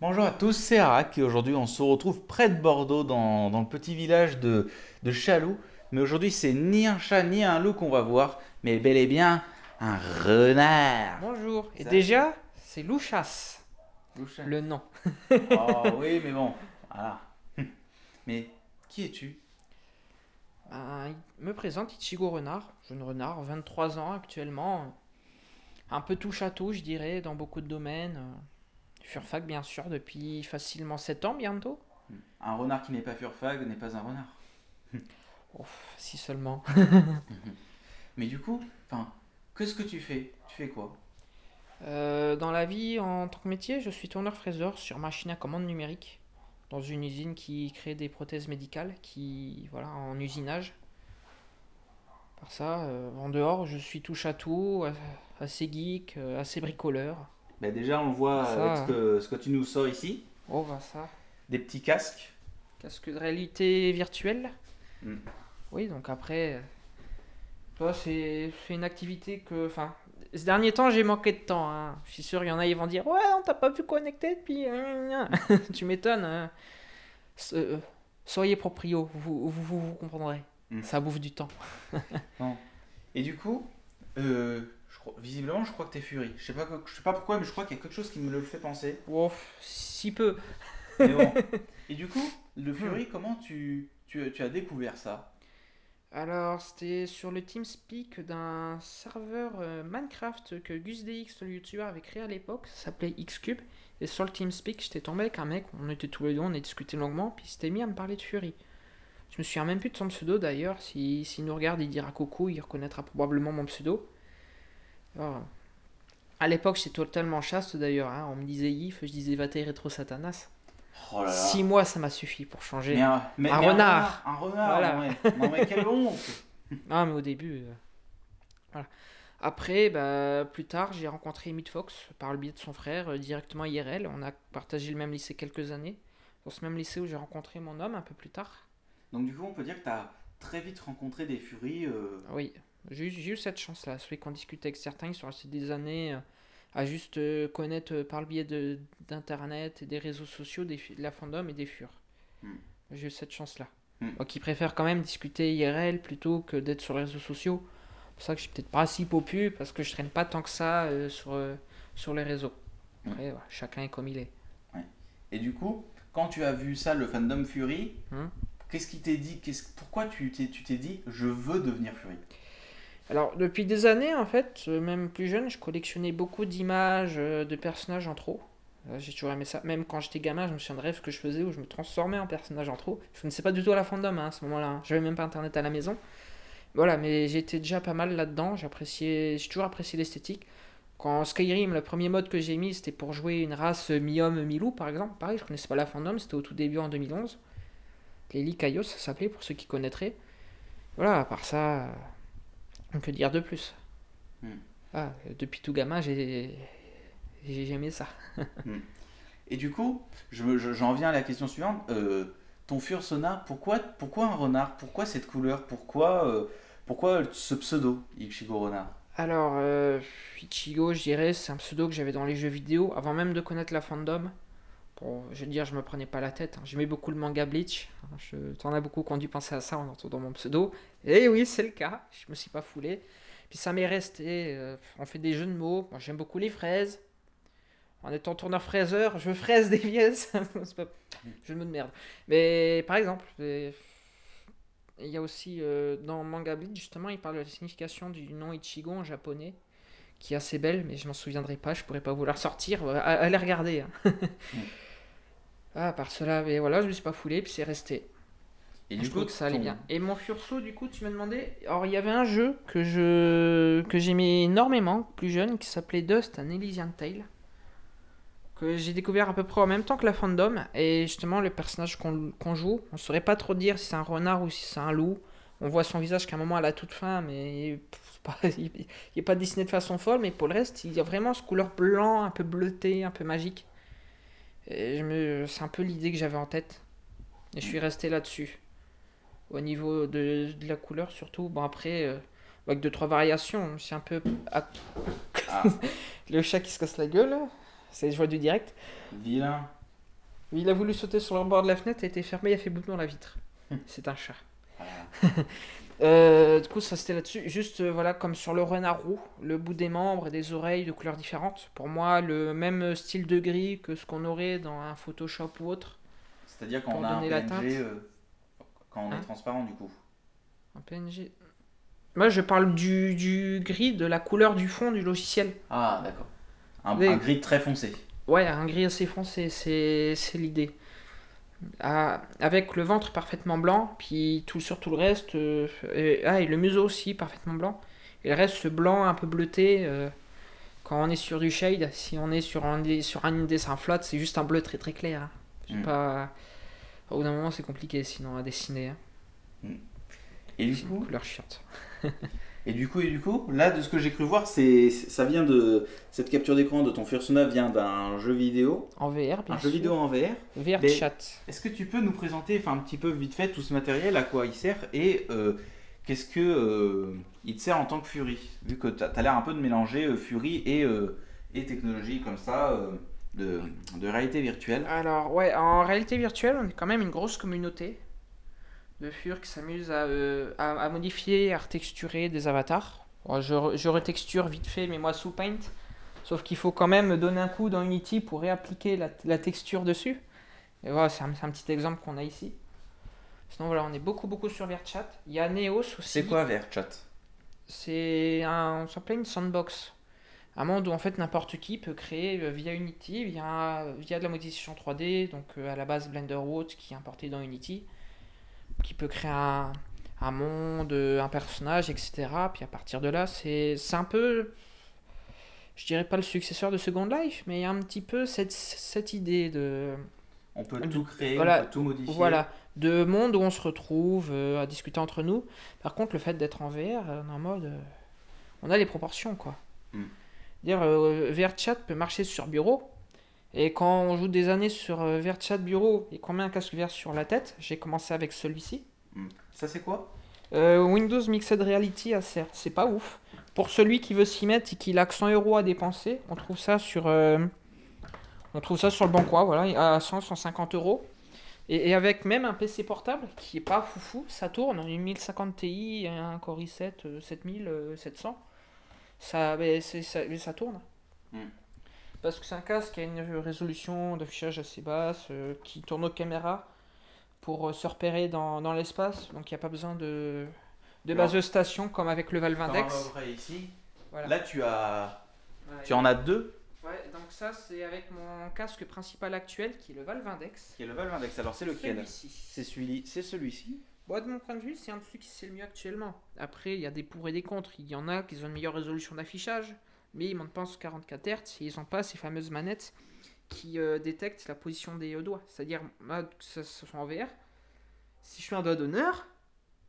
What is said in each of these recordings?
Bonjour à tous, c'est Arak et aujourd'hui on se retrouve près de Bordeaux dans, dans le petit village de, de Chaloux. Mais aujourd'hui c'est ni un chat ni un loup qu'on va voir, mais bel et bien un renard. Bonjour. Et Ça- déjà, c'est Louchas, le nom. Oh oui mais bon, voilà. Mais qui es-tu? Ben, il me présente Ichigo Renard, jeune renard, 23 ans actuellement. Un peu touche à tout, je dirais, dans beaucoup de domaines. Euh, Furfac, bien sûr, depuis facilement 7 ans bientôt. Un renard qui n'est pas furfag n'est pas un renard. Si seulement. Mais du coup, qu'est-ce que tu fais Tu fais quoi? Euh, dans la vie, en tant que métier, je suis tourneur-fraiseur sur machine à commande numérique dans une usine qui crée des prothèses médicales, qui voilà en usinage. Par ça, euh, en dehors, je suis touche à tout, euh, assez geek, assez bricoleur. Déjà on voit Ça, avec ce que, ce que tu nous sors ici, Oh bah ça. des petits casques. Casque de réalité virtuelle. Mm. Oui, donc après, euh, toi, c'est une activité que, enfin, ces derniers temps, j'ai manqué de temps. hein. Je suis sûr, il y en a, ils vont dire, ouais, on t'a pas pu connecter depuis. tu m'étonnes. hein. Euh, soyez proprio, vous vous, vous, vous comprendrez. Mm. Ça bouffe du temps. Et du coup, euh, je visiblement, je crois que t'es Fury. Je sais pas, je sais pas pourquoi, mais je crois qu'il y a quelque chose qui me le fait penser. Wow, si peu. Mais bon. Et du coup, le Fury, comment tu, tu, tu as découvert ça? Alors, c'était sur le TeamSpeak d'un serveur euh, Minecraft que GusDX, le youtubeur, avait créé à l'époque. Ça s'appelait Xcube. Et sur le TeamSpeak, j'étais tombé avec un mec. On était tous les deux, on a discuté longuement. Puis il s'était mis à me parler de Fury. Je me souviens même plus de son pseudo d'ailleurs. S'il s'il nous regarde, il dira coucou. Il reconnaîtra probablement mon pseudo. Alors, à l'époque, j'étais totalement chaste d'ailleurs. hein. On me disait Yves, je disais Vatei Retro Satanas. Oh là là. Six mois, ça m'a suffi pour changer. Mais un, mais- Un mais renard. Un renard, Voilà. non, mais, non mais quelle honte Ah, mais au début. euh, Voilà. Après, bah, plus tard, j'ai rencontré Emmett Fox par le biais de son frère, euh, directement IRL. On a partagé le même lycée quelques années. Dans ce même lycée où j'ai rencontré mon homme un peu plus tard. Donc du coup, on peut dire que t'as très vite rencontré des Furies. euh, Oui, j'ai eu, cette chance-là. Celui qu'on discute avec certains, ils sont restés des années euh, à juste euh, connaître euh, par le biais de- d'Internet et des réseaux sociaux des, de la fandom et des furs. Hmm. J'ai eu cette chance-là. Hmm. Moi qui préfère quand même discuter IRL plutôt que d'être sur les réseaux sociaux. C'est pour ça que je suis peut-être pas si popu parce que je traîne pas tant que ça euh, sur, euh, sur les réseaux. Hmm. Après, voilà, chacun est comme il est. Et du coup, quand tu as vu ça, le fandom Fury, Hmm. qu'est-ce qui t'est dit? Pourquoi tu t'es dit, je veux devenir Fury? Alors, depuis des années, en fait, euh, même plus jeune, je collectionnais beaucoup d'images euh, de personnages en trop. Euh, J'ai toujours aimé ça. Même quand j'étais gamin, je me souviens de rêves que je faisais où je me transformais en personnage en trop. Je connaissais pas du tout la fandom hein, à ce moment-là. hein. J'avais même pas internet à la maison. Voilà, mais j'étais déjà pas mal là-dedans. J'appréciais, j'ai toujours apprécié l'esthétique. Quand Skyrim, le premier mode que j'ai mis, c'était pour jouer une race mi-homme, mi-loup, par exemple. Pareil, je connaissais pas la fandom, c'était au tout début en 2011. Les Lycaios, ça s'appelait, pour ceux qui connaîtraient. Voilà, à part ça, on peut dire de plus. Hmm. Ah, depuis tout gamin, j'ai j'ai aimé ça. Et du coup, je me- je- j'en viens à la question suivante. Euh, ton Fursona, pourquoi, pourquoi un renard? Pourquoi cette couleur? Pourquoi, euh, pourquoi ce pseudo, Ichigo Renard? Alors, euh, Ichigo, je dirais, c'est un pseudo que j'avais dans les jeux vidéo avant même de connaître la fandom. Bon, je veux dire, je me prenais pas la tête. hein. J'aimais beaucoup le manga Bleach. hein. Je, t'en as beaucoup dû penser à ça en entendant mon pseudo. Et oui, c'est le cas. Je me suis pas foulé. Puis ça m'est resté. euh, on fait des jeux de mots. Moi, j'aime beaucoup les fraises. En étant tourneur fraiseur, je fraise des c'est pas... Je me de merde. Mais par exemple, euh, il y a aussi euh, dans Manga Bleach, justement, il parle de la signification du nom Ichigo en japonais, qui est assez belle, mais je m'en souviendrai pas, je pourrais pas vous la ressortir. Allez regarder. hein. ah, par cela, mais voilà, je me suis pas foulé, puis c'est resté. Et je trouve que ça allait ton- bien. Et mon fursaut, du coup, tu m'as demandé. Alors, il y avait un jeu que je que j'aimais énormément, plus jeune, qui s'appelait Dust, un Elysian Tale. Que j'ai découvert à peu près en même temps que la fandom. Et justement, le personnage qu'on qu'on joue, on saurait pas trop dire si c'est un renard ou si c'est un loup. On voit son visage qu'à un moment à la toute fin, mais pff, c'est pas- il n'est pas dessiné de façon folle. Mais pour le reste, il y a vraiment ce couleur blanc, un peu bleuté, un peu magique. Me... C'est un peu l'idée que j'avais en tête. Et je suis resté là-dessus. Au niveau de, de la couleur, surtout. Bon, après, euh, avec deux, trois variations. C'est un peu. ah, le chat qui se casse la gueule. C'est je vois du direct. vilain. Il a voulu sauter sur le bord de la fenêtre, a été fermé, il a fait bout dans la vitre. C'est un chat. Voilà. Euh, du coup, ça c'était là-dessus. Juste, euh, voilà, comme sur le renard roux, le bout des membres et des oreilles de couleurs différentes. Pour moi, le même style de gris que ce qu'on aurait dans un Photoshop ou autre. C'est-à-dire quand on a un PNG, euh, quand on Hein est transparent du coup. Un PNG. Moi, je parle du, du gris, de la couleur du fond du logiciel. Ah, d'accord. Un, un gris très foncé. Ouais, un gris assez foncé, c'est c'est l'idée. Avec le ventre parfaitement blanc, puis tout sur tout le reste. euh, et, ah, et le museau aussi parfaitement blanc. Et le reste, ce blanc un peu bleuté. euh, quand on est sur du shade, si on est sur un, sur un dessin flat, c'est juste un bleu très très clair. hein. Mm. pas. Au bout d'un moment, c'est compliqué sinon à dessiner. hein. Et du C'est une coup, couleur chiante. et du coup, et du coup, là, de ce que j'ai cru voir, c'est, ça vient de cette capture d'écran de ton Fursona vient d'un jeu vidéo, En VR, bien un sûr. jeu vidéo en VR. VR Mais- chat. Est-ce que tu peux nous présenter, enfin un petit peu vite fait, tout ce matériel, à quoi il sert et euh, qu'est-ce que euh, il te sert en tant que Fury Vu que tu as, l'air un peu de mélanger euh, Fury et, et technologie comme ça de, de réalité virtuelle? Alors, ouais, en réalité virtuelle, on est quand même une grosse communauté de fur qui s'amusent à, euh, à, à modifier, à retexturer des avatars. Je, je retexture vite fait, mais moi sous Paint. Sauf qu'il faut quand même donner un coup dans Unity pour réappliquer la, la texture dessus. Et voilà, c'est un, un petit exemple qu'on a ici. Sinon, voilà, on est beaucoup, beaucoup sur VRChat. Il y a Neos aussi. C'est quoi VRChat C'est un, on s'appelle une sandbox. Un monde où en fait n'importe qui peut créer euh, via Unity, via, via de la modélisation 3D, donc euh, à la base Blender autre qui est importé dans Unity, qui peut créer un, un monde, euh, un personnage, etc. Puis à partir de là, c'est un peu, je dirais pas le successeur de Second Life, mais il y a un petit peu cette, cette idée de, On peut tout créer, Voilà, on peut tout modifier. voilà, de monde où on se retrouve euh, à discuter entre nous. Par contre, le fait d'être en VR, euh, on est en mode. euh, on a les proportions, quoi. Mm. Dire euh, VR chat peut marcher sur bureau. Et quand on joue des années sur euh, VR chat bureau et qu'on met un casque VR sur la tête, j'ai commencé avec celui-ci. Hmm. Ça c'est quoi? Euh, Windows Mixed Reality Acer, c'est pas ouf. Pour celui qui veut s'y mettre et qui a que 100 euros à dépenser, on trouve ça sur, euh, on trouve ça sur le bon coin, voilà, à 100, 150 euros. Et, et avec même un PC portable qui est pas foufou, ça tourne, une 1050 Ti, un Core i7 euh, 7700, ça, mais c'est- ça, mais ça tourne. Mm. Parce que c'est un casque qui a une résolution d'affichage assez basse, euh, qui tourne aux caméras pour euh, se repérer dans, dans l'espace, donc il n'y a pas besoin de, de base de station comme avec le Valve Index. ici. Voilà. Là tu as, Ouais. tu en as deux, Ouais, donc ça c'est avec mon casque principal actuel qui est le Valve Index. qui est le Valve Index. Alors c'est lequel? C'est celui, c'est celui-ci. Bon, de mon point de vue, c'est un de ceux qui c'est le mieux actuellement. Après, il y a des pour et des contre. Il y en a qui ont une meilleure résolution d'affichage, mais ils montent pas en 44 Hz et ils n'ont pas ces fameuses manettes qui euh, détectent la position des euh, doigts. C'est-à-dire, moi, que ce soit en VR, si je fais un doigt d'honneur,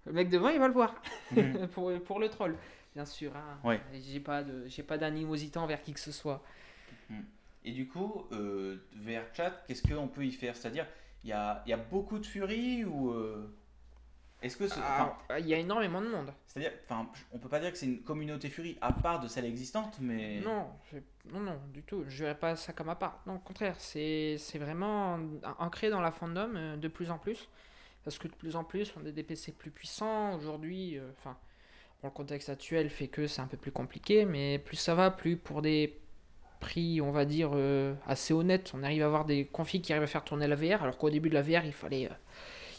le mec devant il va le voir. Mhm. pour, pour le troll, bien sûr. Hein. Ouais. J'ai pas de, j'ai pas d'animosité envers qui que ce soit. Et du coup, euh, VRChat, qu'est-ce qu'on peut y faire? C'est-à-dire, il y a, y a beaucoup de Fury ou euh, est-ce que ce- enfin, Ah, Il y a énormément de monde. c'est-à-dire, enfin, on peut pas dire que c'est une communauté Fury à part de celle existante, mais Non, non, non, du tout. Je verrais pas ça comme à part. Non, au contraire, c'est c'est vraiment an- ancré dans la fandom euh, de plus en plus. Parce que de plus en plus, on a des PC plus puissants. Aujourd'hui, euh, enfin, bon, le contexte actuel fait que c'est un peu plus compliqué, mais plus ça va, plus pour des prix, on va dire, euh, assez honnêtes, on arrive à avoir des configs qui arrivent à faire tourner la VR, alors qu'au début de la VR, il fallait, euh,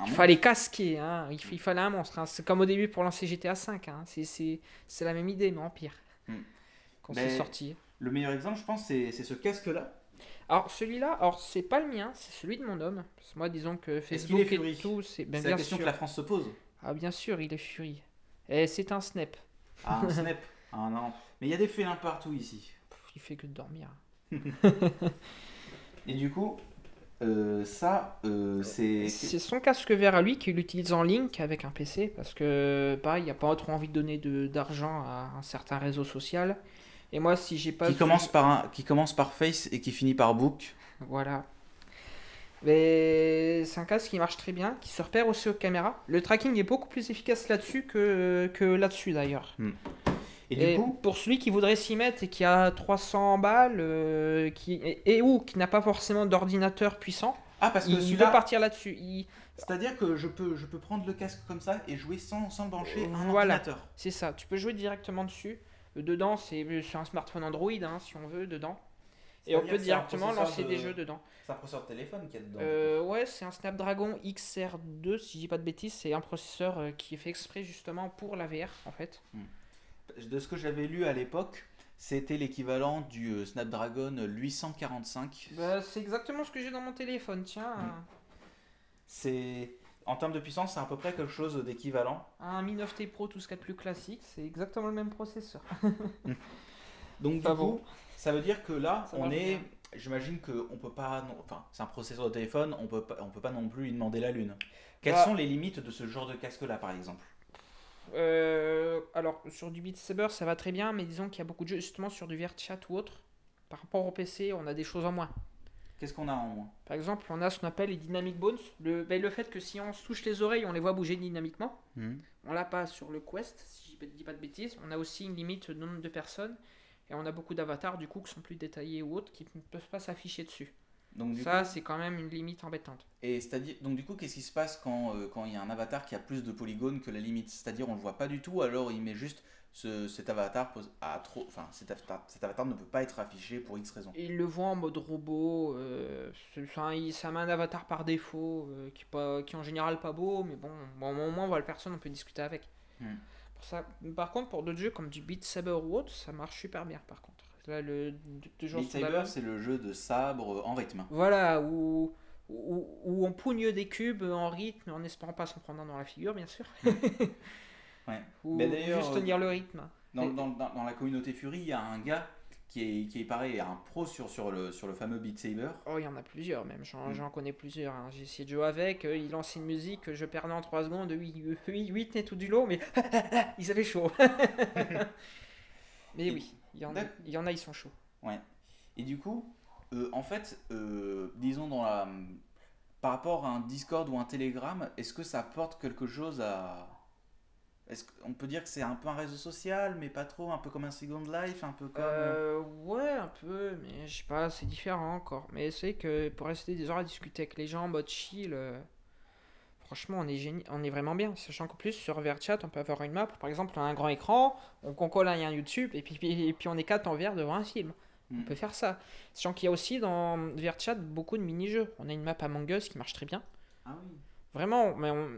il fallait casquer, hein, il, il fallait un monstre. hein. C'est comme au début pour lancer GTA V, hein. c'est- la même idée, mais en pire. Hmm. Quand Mais- c'est sorti. le meilleur exemple, je pense, c'est ce casque-là. Alors celui-là, alors c'est pas le mien, c'est celui de mon homme. Parce que moi, disons que qu'il Facebook est et tout, c'est ben, bien la question sûr. que la France se pose. Ah bien sûr, il est Fury. Et c'est un snap. Ah, un snap. Ah non. Mais il y a des félins partout ici. Il fait que de dormir. Et du coup, euh, ça, euh, c'est. C'est son casque vert à lui qu'il utilise en link avec un PC parce que pareil, il n'y a pas trop envie de donner de- d'argent à un certain réseau social. Et moi, si j'ai pas Qui ce- commence, par un, qui commence par Face et qui finit par Book. Voilà. Mais c'est un casque qui marche très bien, qui se repère aussi aux caméras. Le tracking est beaucoup plus efficace là-dessus que, que là-dessus d'ailleurs. Et, Et du coup, pour celui qui voudrait s'y mettre et qui a 300 balles, euh, qui, et, et ou qui n'a pas forcément d'ordinateur puissant, Ah, parce que Il, celui-là, partir là-dessus. Il- c'est-à-dire que je peux, je peux prendre le casque comme ça et jouer sans, sans brancher un Voilà. ordinateur. C'est ça, tu peux jouer directement dessus. Euh, Dedans, c'est sur un smartphone Android, hein, si on veut, dedans. Et on peut directement lancer de- des jeux dedans. C'est un processeur de téléphone qu'il y a dedans. Euh, ouais, c'est un Snapdragon XR2, si je dis pas de bêtises. C'est un processeur euh, qui est fait exprès justement pour la VR, en fait. De ce que j'avais lu à l'époque, c'était l'équivalent du euh, Snapdragon 845. Bah, c'est exactement ce que j'ai dans mon téléphone, tiens. Mm. C'est en termes de puissance, c'est à peu près quelque chose d'équivalent. Un Mi 9T Pro, tout ce qu'il y a de plus classique, c'est exactement le même processeur. Donc du coup, ça veut dire que là, Ça on est, j'imagine que on peut pas, non- enfin, c'est un processeur de téléphone, on peut pas, on peut pas non plus lui demander la lune. Quelles Bah. sont les limites de ce genre de casque-là, par exemple? Euh, alors, sur du Beat Saber, ça va très bien, mais disons qu'il y a beaucoup de jeux justement sur du VRChat ou autre. Par rapport au PC, on a des choses en moins. Qu'est-ce qu'on a en moins? Par exemple, on a ce qu'on appelle les Dynamic Bones. Le, ben, le fait que si on se touche les oreilles, on les voit bouger dynamiquement. On l'a pas sur le Quest, si je dis pas de bêtises. On a aussi une limite de nombre de personnes. Et on a beaucoup d'avatars, du coup, qui sont plus détaillés ou autres, qui ne peuvent pas s'afficher dessus. Donc du Ça, coup, c'est quand même une limite embêtante. et c'est-à-dire, donc du coup, qu'est-ce qui se passe quand euh, quand il y a un avatar qui a plus de polygones que la limite? C'est-à-dire, on le voit pas du tout, alors il met juste ce, cet avatar pose- à trop, enfin, cet avatar, cet avatar ne peut pas être affiché pour X raison. Il le voit en mode robot. Euh, ça met un avatar par défaut, euh, qui, est pas, qui est en général pas beau, mais bon, bon au moins on voit la personne, on peut discuter avec. Hmm. Pour ça, par contre, pour d'autres jeux comme du Beat Saber ou autre, ça marche super bien par contre. Là, le Beat Saber, c'est le jeu de sabre en rythme. Voilà, où, où, où on pougne des cubes en rythme, en espérant pas s'en prendre un dans la figure, bien sûr. Ouais. Ou d'ailleurs, juste euh, tenir le rythme. Dans, Et- dans, dans- dans la communauté Fury, il y a un gars qui est, qui est pareil, un pro sur, sur, le, sur le fameux Beat Saber. Oh, il y en a plusieurs même, j'en Mm. connais plusieurs. hein. J'ai essayé de jouer avec, euh, il lance une musique, je perdais en 3 secondes, 8, 8, 8 et tout du lot, mais ils avaient chaud. mais Et- oui, il y, en il y en a, ils sont chauds. Et du coup, euh, en fait, euh, disons dans la, par rapport à un Discord ou un Telegram, est-ce que ça apporte quelque chose à... Est-ce qu'on peut dire que c'est un peu un réseau social, mais pas trop, un peu comme un Second Life, un peu comme... Euh, ouais, un peu, mais je sais pas, c'est différent encore. Mais c'est que pour rester des heures à discuter avec les gens en mode chill, franchement, on est, génie, on est vraiment bien. Sachant qu'en plus, sur VRChat, on peut avoir une map, par exemple, on a un grand écran, on concole un lien YouTube, et puis, puis, et puis on est quatre en VR devant un film. On Mm. peut faire ça. Sachant qu'il y a aussi dans VRChat beaucoup de mini-jeux. On a une map Among Us qui marche très bien. Ah oui. Vraiment, mais on-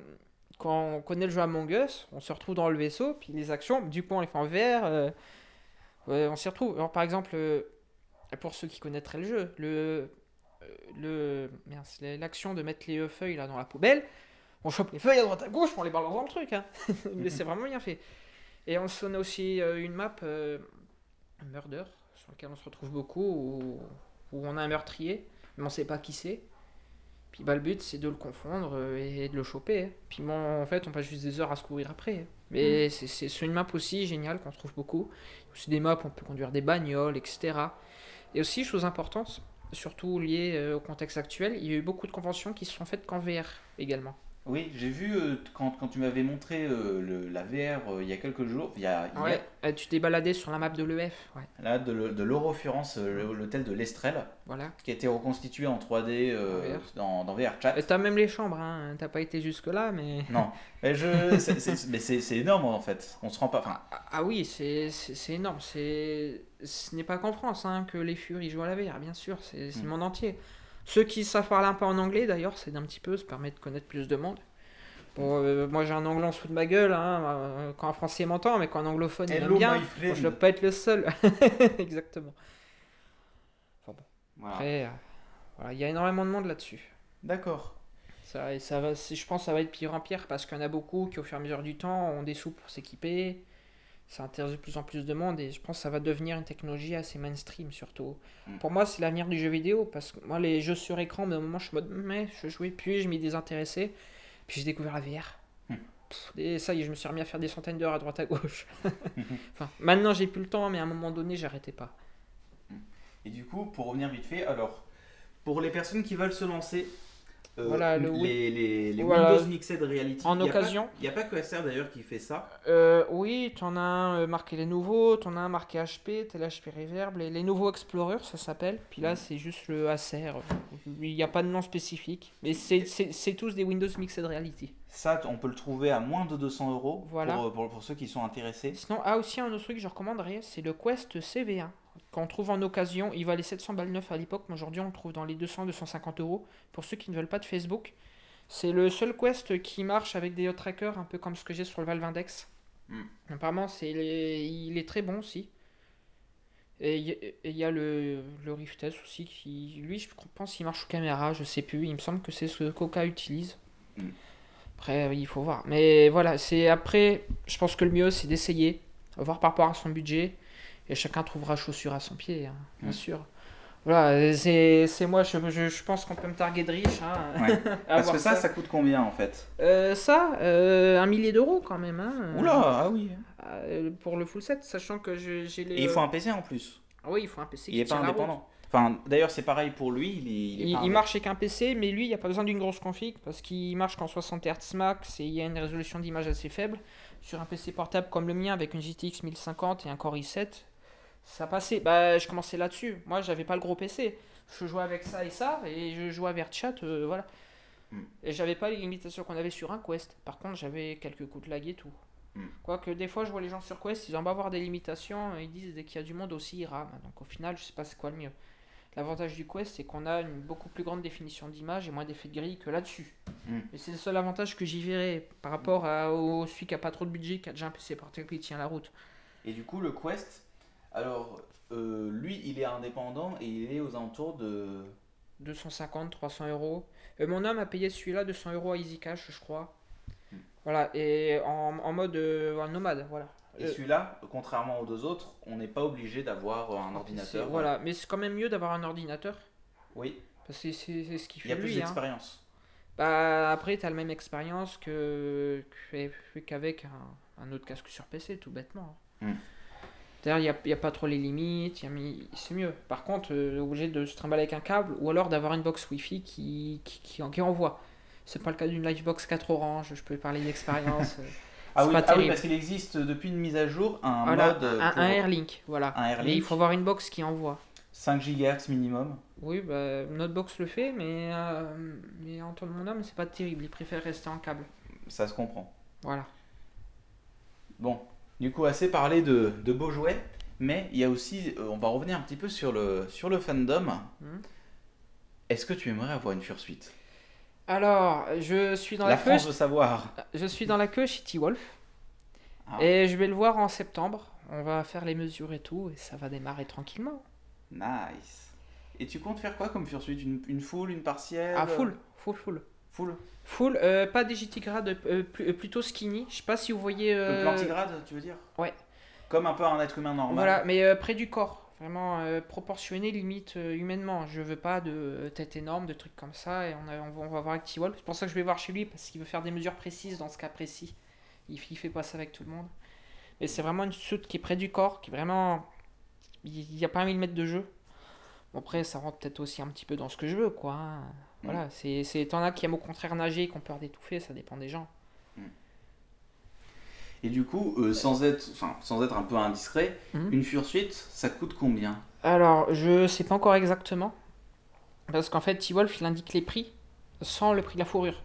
quand on connaît le jeu Among Us, on se retrouve dans le vaisseau, puis les actions, du coup on les fait en VR, euh, on s'y retrouve. Alors par exemple, euh, pour ceux qui connaîtraient le jeu, le, euh, le l'action de mettre les feuilles là dans la poubelle, on chope les feuilles à droite à gauche, on les balance dans le truc, hein. mais c'est vraiment bien fait. Et on, on a aussi euh, une map euh, Murder, sur laquelle on se retrouve beaucoup, où, où on a un meurtrier, mais on sait pas qui c'est. Puis bah, le but c'est de le confondre euh, et de le choper. hein. Puis bon, en fait on passe juste des heures à se courir après. hein. Mais c'est- c'est c'est une map aussi géniale qu'on trouve beaucoup. Aussi des maps où on peut conduire des bagnoles, etc. Et aussi, chose importante, surtout liée euh, au contexte actuel, il y a eu beaucoup de conventions qui se sont faites qu'en VR également. Oui, j'ai vu euh, quand, quand tu m'avais montré euh, le- la VR euh, il y a quelques jours, il y a, Ouais, tu t'es baladé sur la map de l'EF, ouais, là, de, de l'Eurofurence, le- l'hôtel de l'Estrelle, voilà. qui a été reconstitué en 3D euh, En VR. dans, dans VR Chat. T'as même les chambres, hein. t'as pas été jusque là, mais... Non, mais je, c'est- mais énorme en fait. On se rend pas. Enfin, Ah, ah oui, c'est énorme. C'est ce n'est pas qu'en France hein, que les Furies jouent à la VR, bien sûr, c'est le Mm. monde entier. Ceux qui savent parler un peu en anglais, d'ailleurs, c'est un petit peu, ça permet de connaître plus de monde. Bon, euh, moi j'ai un anglais en dessous de ma gueule, hein, euh, quand un français m'entend, mais quand un anglophone il m'aime bien, bon, je dois pas être le seul. Exactement. voilà. Après, euh, voilà, il y a énormément de monde là-dessus. D'accord. Ça, et ça va, je pense que ça va être pire en pire parce qu'il y en a beaucoup qui, au fur et à mesure du temps, ont des sous pour s'équiper. Ça intéresse de plus en plus de monde et je pense que ça va devenir une technologie assez mainstream surtout. Mm. Pour moi, c'est l'avenir du jeu vidéo parce que moi, les jeux sur écran, mais au moment, je suis en mode, mais je jouais, puis je m'y désintéressais, puis j'ai découvert la VR. Mm. Pff, Et ça y est, je me suis remis à faire des centaines d'heures à droite à gauche. enfin, maintenant j'ai plus le temps, mais à un moment donné, j'arrêtais pas. Et du coup, pour revenir vite fait, alors, pour les personnes qui veulent se lancer, euh, Voilà, le les, les, les Voilà. Windows Mixed Reality. En Il occasion. Il n'y a pas que Acer d'ailleurs qui fait ça. Euh, oui, t'en as un euh, marqué Lenovo, t'en as un marqué HP, t'as l'HP Reverb, les Lenovo Explorer ça s'appelle, puis là c'est juste le Acer, il n'y a pas de nom spécifique, mais c'est- tous des Windows Mixed Reality. Ça, on peut le trouver à moins de 200 euros Voilà. pour, pour, pour ceux qui sont intéressés. Sinon, ah aussi un autre truc que je recommanderais, c'est le Quest CV1, qu'on trouve en occasion, il valait 700 balles neuf à l'époque, mais aujourd'hui on le trouve dans les 200-250 euros, pour ceux qui ne veulent pas de Facebook. C'est le seul Quest qui marche avec des hot trackers, un peu comme ce que j'ai sur le Valve Index. Hmm. Apparemment, c'est il est- il est très bon aussi. Et il y a- il le, le Rift S aussi, qui lui, je pense qu'il marche aux caméras, je sais plus, il me semble que c'est ce que Coca utilise. Hmm. Après, euh, il faut voir. Mais voilà, c'est après, je pense que le mieux, c'est d'essayer, voir par rapport à son budget, et chacun trouvera chaussure à son pied, hein, bien sûr. Voilà, c'est moi, je, je, je pense qu'on peut me targuer de riche. Hein, Ouais. Parce que ça, ça coûte combien en fait? Euh, ça, euh, un millier d'euros quand même. Hein, Oula, ah oui. euh, pour le full set, sachant que j'ai les. Et il faut un PC en plus. Ah oui, il faut un PC Il qui est pas indépendant. Enfin, d'ailleurs, c'est pareil pour lui. Il, est- il, est Il, marche avec un PC, mais lui, il n'y a pas besoin d'une grosse config parce qu'il marche qu'en 60 Hz max et il y a une résolution d'image assez faible. Sur un PC portable comme le mien avec une GTX 1050 et un Core i7, ça passait. Bah, je commençais là-dessus. Moi, j'avais pas le gros PC. Je jouais avec ça et ça et je jouais vers chat, euh, voilà. Hmm. Et j'avais pas les limitations qu'on avait sur un Quest. Par contre, j'avais quelques coups de lag et tout. Hmm. Quoique des fois, je vois les gens sur Quest, ils ont pas avoir des limitations, ils disent dès qu'il y a du monde aussi, ils rament. Donc au final, je sais pas c'est quoi le mieux. L'avantage du Quest, c'est qu'on a une beaucoup plus grande définition d'image et moins d'effets de grille que là-dessus. Mm. Et c'est le seul avantage que j'y verrais par rapport à, au celui qui a pas trop de budget, qui a déjà un PC portable qui tient la route. Et du coup, le Quest, alors, euh, lui, il est indépendant et il est aux alentours de. 250, 300 euros. Euh, mon homme a payé celui-là 200 euros à Easy Cash, je crois. Mm. Voilà, et en, en mode euh, nomade, voilà. Et Euh, celui-là, contrairement aux deux autres, on n'est pas obligé d'avoir un ordinateur. Voilà, mais c'est quand même mieux d'avoir un ordinateur. Oui, Parce que c'est ce qui il y a fait plus hein. d'expérience. Bah, après, tu as la même expérience que que- qu'avec un, un autre casque sur PC, tout bêtement. Hmm. D'ailleurs, il n'y a, pas trop les limites, c'est mieux. Par contre, euh, obligé de se trimballer avec un câble ou alors d'avoir une box Wi-Fi qui, qui, qui, qui envoie. C'est pas le cas d'une Livebox 4 Orange, je peux parler d'expérience. euh, Ah c'est oui, ah oui, parce qu'il existe depuis une mise à jour un voilà, mode un, pour un Airlink, voilà. un il faut avoir une box qui envoie. 5 GHz minimum. Oui, bah, notre box le fait, mais, euh, mais Antoine mon homme, c'est pas terrible. Il préfère rester en câble. Ça se comprend. Voilà. Bon, du coup, assez parlé de, de beaux jouets, mais il y a aussi, euh, on va revenir un petit peu sur le, sur le fandom. Mhm. Est-ce que tu aimerais avoir une Fursuite? Alors, je suis dans La la, queue. France veut savoir. Je suis dans la queue chez T-Wolf. Ah. Et je vais le voir en septembre. On va faire les mesures et tout, et ça va démarrer tranquillement. Nice. Et tu comptes faire quoi comme Fursuite? Une, une full, une partielle? Ah, full, full, full. Full. Full, euh, pas des grade, euh, euh, plutôt skinny. Je sais pas si vous voyez. Euh, plantigrade, tu veux dire ouais. Comme un peu un être humain normal. Voilà, mais euh, près du corps. Vraiment euh, proportionné, limite humainement. Je veux pas de tête énorme, de trucs comme ça. Et on, a- on, va, on va voir avec T-Wolf. C'est pour ça que je vais voir chez lui, parce qu'il veut faire des mesures précises dans ce cas précis. Il, il fait pas ça avec tout le monde. Mais c'est vraiment une soute qui est près du corps, qui est vraiment. Il n'y a pas un millimètre de jeu. Bon, après, ça rentre peut-être aussi un petit peu dans ce que je veux, quoi. Hein. Voilà, c'est t'en as qui aiment au contraire nager, qui ont peur d'étouffer, ça dépend des gens. Et du coup, euh, sans, être, enfin, sans être un peu indiscret, Mhm. une Fursuite, ça coûte combien? Alors, je sais pas encore exactement. Parce qu'en fait, T-Wolf, il indique les prix sans le prix de la fourrure.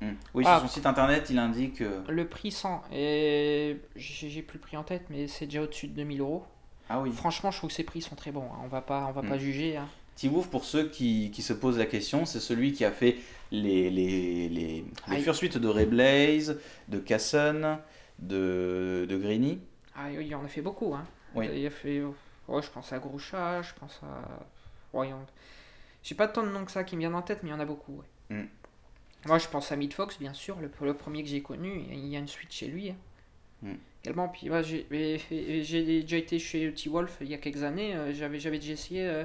Hmm. Oui, Ah. sur son site internet, il indique. euh, Le prix sans. Et j'ai plus le prix en tête, mais c'est déjà au-dessus de 2000 euros. Ah oui. Franchement, je trouve que ces prix sont très bons. hein. On va pas, on va Mm. pas juger. hein. T-Wolf, pour ceux qui, qui se posent la question, c'est celui qui a fait les, les, les, les. Fursuites de Ray Blaze, de Casson, de, de Greeny. Ah, il en a fait beaucoup. Hein. Oui. Il a fait. Ouais, je pense à Groucha, je pense à. On- J'ai pas tant de noms que ça qui me viennent en tête, mais il y en a beaucoup. ouais. Mm. Moi, je pense à Midfox, bien sûr, le, le premier que j'ai connu. Il y a une suite chez lui. hein. Mm. Également, puis ouais, j'ai déjà été chez T-Wolf il y a quelques années. euh, J'avais j'avais déjà essayé euh,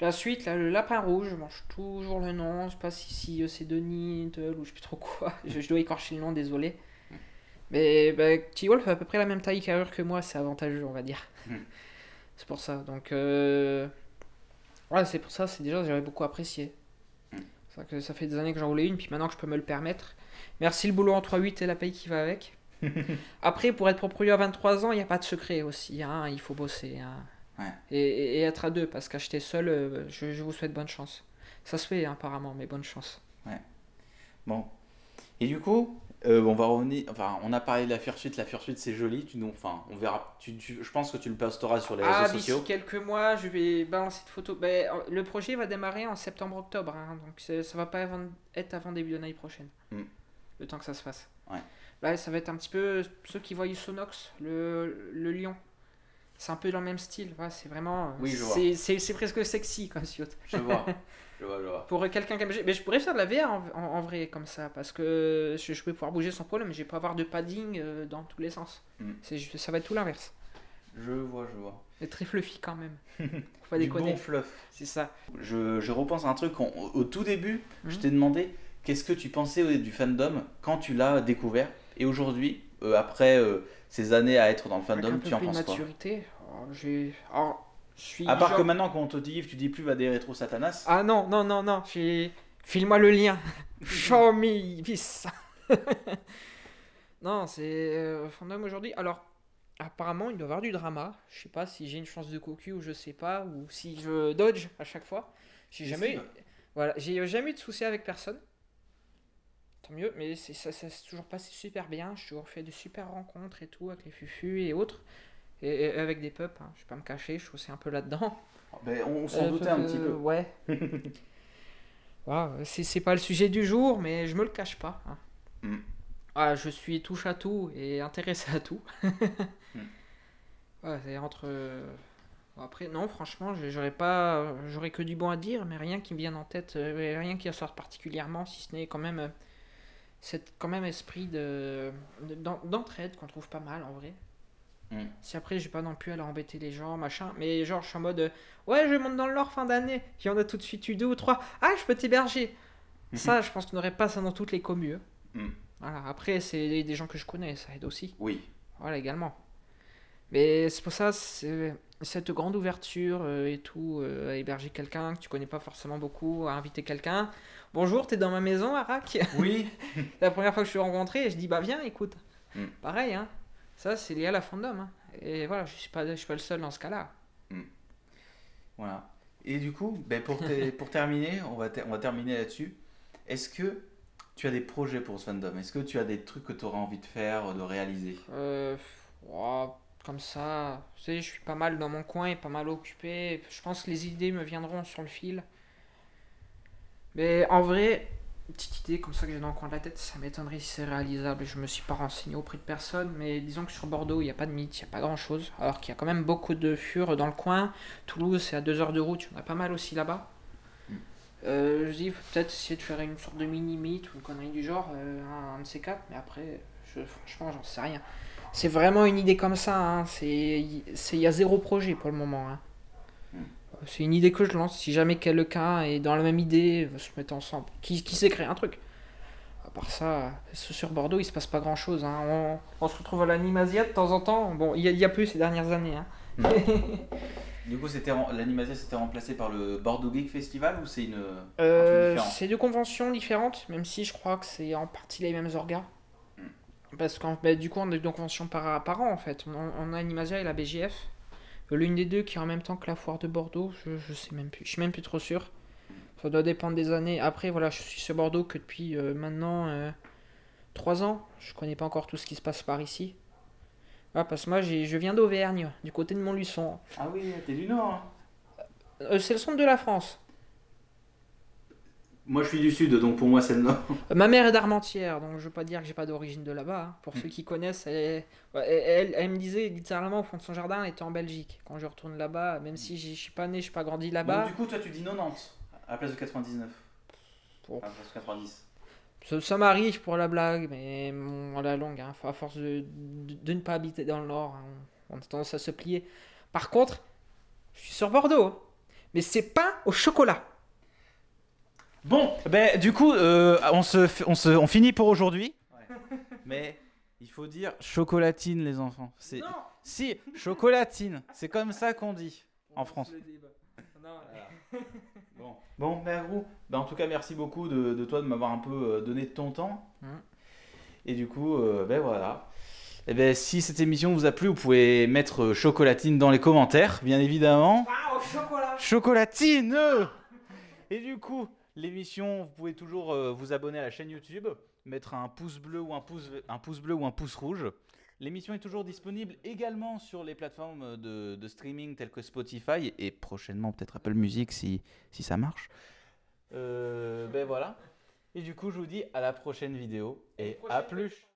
la suite, là, le lapin rouge. Je mange toujours le nom. Je sais pas si, si euh, c'est Denis Intel ou je sais plus trop quoi. Je, je dois écorcher le nom, désolé. Mais bah, T-Wolf a à peu près la même taille carrure que moi, c'est avantageux, on va dire. Mm. C'est pour ça. Donc, euh... voilà, c'est pour ça, c'est déjà, j'avais beaucoup apprécié. Mm. Ça, que ça fait des années que j'en voulais une, puis maintenant que je peux me le permettre. Merci le boulot en 3-8 et la paye qui va avec. Après, pour être propriétaire à 23 ans, il n'y a pas de secret aussi. Hein, il faut bosser. hein. Ouais. Et, être à deux, parce qu'acheter seul, euh, je, je vous souhaite bonne chance. Ça se fait hein, apparemment, mais bonne chance. Bon. Et du coup, euh, on va revenir. Enfin, on a parlé de la Fursuite. La Fursuite, c'est joli. Tu, enfin, on verra. Tu, tu- je pense que tu le posteras sur les Ah, réseaux sociaux. quelques mois, je vais balancer de photos. Ben, le projet va démarrer en septembre-octobre, hein, donc ça va pas avant- être avant début de l'année prochaine. Mm. Le temps que ça se fasse. Ouais. Là, ça va être un petit peu ceux qui voient Sonox, le, le lion. C'est un peu dans le même style. ouais, c'est vraiment. Oui, je vois. c'est, c'est, c'est presque sexy comme Siot. Je vois. je vois, je vois. Pour quelqu'un qui aime. Mais je pourrais faire de la VR en, en- en vrai, comme ça, parce que je, je vais pouvoir bouger sans problème, mais je vais pas avoir de padding euh, dans tous les sens. Mm. C'est, ça va être tout l'inverse. Je vois, je vois. Et très fluffy quand même. Faut pas du déconner. bon fluff. C'est ça. Je, je repense à un truc. on- au tout début, je Mhm. t'ai demandé qu'est-ce que tu pensais du fandom quand tu l'as découvert. Et aujourd'hui, euh, après euh, ces années à être dans le Avec un fandom, tu en penses quoi maturité. oh, j'ai... alors, je suis À part genre- que maintenant, quand on te dit, tu dis plus va des rétro satanas. Ah non, non, non, non. File-moi le lien. Show me this. non, c'est euh, fandom aujourd'hui. Alors, apparemment, il doit y avoir du drama. Je sais pas si j'ai une chance de cocu ou je sais pas. Ou si je dodge à chaque fois. J'ai jamais, Esquive. voilà, j'ai jamais eu de soucis avec personne. Tant mieux, mais c'est, ça, ça s'est toujours passé super bien. J'ai toujours fait de super rencontres et tout avec les fufus et autres. Et, et avec des pups, hein. je vais pas me cacher, je suis aussi un peu là-dedans. Ben, on s'en Euh, doutait un euh, petit peu. Ouais. Voilà, c'est c'est pas le sujet du jour, mais je me le cache pas. hein. Mm. Ah, je suis touche à tout et intéressé à tout. Mm. Ouais, c'est entre. euh, bon, Après, non, franchement, j'aurais pas, j'aurais que du bon à dire, mais rien qui me vienne en tête, euh, rien qui ressorte particulièrement, si ce n'est quand même euh, cet quand même esprit de de- d'en- d'entraide qu'on trouve pas mal en vrai. Mm. Si après j'ai pas non plus à leur embêter les gens, machin, mais genre je suis en mode euh, ouais je monte dans le Nord fin d'année, il y en a tout de suite eu deux ou trois, ah je peux t'héberger. Ça je pense qu'on n'aurait pas ça dans toutes les communes. Mm. Voilà, après c'est des- des gens que je connais, ça aide aussi. Oui. Voilà également. Mais c'est pour ça, c'est cette grande ouverture euh, et tout, euh, à héberger quelqu'un que tu connais pas forcément beaucoup, à inviter quelqu'un. Bonjour, t'es dans ma maison, Arak Oui. La première fois que je suis rencontré, je dis bah viens, écoute. Mm. Pareil, hein. Ça, c'est lié à la fandom. Hein. Et voilà, je suis pas, je suis pas le seul dans ce cas-là. Voilà. Et du coup, ben pour, te- pour terminer, on va, ter- on va terminer là-dessus. Est-ce que tu as des projets pour ce fandom? Est-ce que tu as des trucs que tu auras envie de faire, de réaliser? Euh, comme ça, tu sais, je suis pas mal dans mon coin et pas mal occupé. Je pense que les idées me viendront sur le fil. Mais en vrai, une petite idée comme ça que j'ai dans le coin de la tête, ça m'étonnerait si c'est réalisable. Je me suis pas renseigné auprès de personne, mais disons que sur Bordeaux, il n'y a pas de mythe, il n'y a pas grand chose. Alors qu'il y a quand même beaucoup de fures dans le coin. Toulouse, c'est à deux heures de route, il y en a pas mal aussi là-bas. Mm. Euh, je dis, peut-être essayer de faire une sorte de mini-mythe ou une connerie du genre, euh, un, un de ces quatre, mais après, je, franchement, j'en sais rien. C'est vraiment une idée comme ça, hein. c'est il y a zéro projet pour le moment. hein. Mm. C'est une idée que je lance, si jamais quelqu'un est dans la même idée, se mettre ensemble, qui, qui sait créer un truc? À part ça, sur Bordeaux, il se passe pas grand chose. On, on se retrouve à l'Animasia de temps en temps. Bon, il y, a- il y a plus ces dernières années. hein. Du coup, c'était l'animation s'était remplacé par le Bordeaux Geek Festival ou c'est une. Euh, c'est deux conventions différentes, même si je crois que c'est en partie les mêmes orgas. Parce qu'en bah, du coup, on a deux conventions par, par an en fait. On, on a Animasia et la BGF. Euh, L'une des deux qui est en même temps que la foire de Bordeaux, je, je sais même plus. Je suis même plus trop sûr. Ça doit dépendre des années. Après, voilà, je suis sur Bordeaux que depuis euh, maintenant euh, 3 ans. Je connais pas encore tout ce qui se passe par ici. Ah, parce que moi, je viens d'Auvergne, du côté de Montluçon. Ah oui, t'es du Nord. hein. Euh, c'est le centre de la France. Moi, je suis du Sud, donc pour moi, c'est le Nord. Ma mère est d'Armentières, donc je veux pas dire que j'ai pas d'origine de là-bas. hein. Pour Mm. ceux qui connaissent, elle, ouais, elle, elle me disait littéralement au fond de son jardin, elle était en Belgique. Quand je retourne là-bas, même si j'y- je suis pas né, je suis pas grandi Donc, là-bas, du coup, toi, tu dis 90 à la place de 99. Bon. À la place de 90. ça, ça m'arrive pour la blague, mais bon, à la longue, hein, à force de, de, de ne pas habiter dans le Nord, hein, on, a tendance à se plier. Par contre, je suis sur Bordeaux, mais c'est pain au chocolat. Bon, ben du coup, euh, on, se, on, se, on finit pour aujourd'hui. Mais il faut dire chocolatine, les enfants. C'est Non si chocolatine, c'est comme ça qu'on dit en France. Débat. Non, Bon, Bon, ben ben, en tout cas, merci beaucoup de, de toi de m'avoir un peu euh, donné de ton temps. Mhm. Et du coup, euh, ben voilà. Et ben, si cette émission vous a plu, vous pouvez mettre euh, chocolatine dans les commentaires, bien évidemment. Ah, au chocolat Chocolatine Et du coup, l'émission, vous pouvez toujours euh, vous abonner à la chaîne YouTube, mettre un pouce bleu ou un pouce, un pouce bleu ou un pouce rouge. L'émission est toujours disponible également sur les plateformes de, de streaming telles que Spotify et prochainement peut-être Apple Music si, si ça marche. Euh, ben voilà. Et du coup, je vous dis à la prochaine vidéo et à plus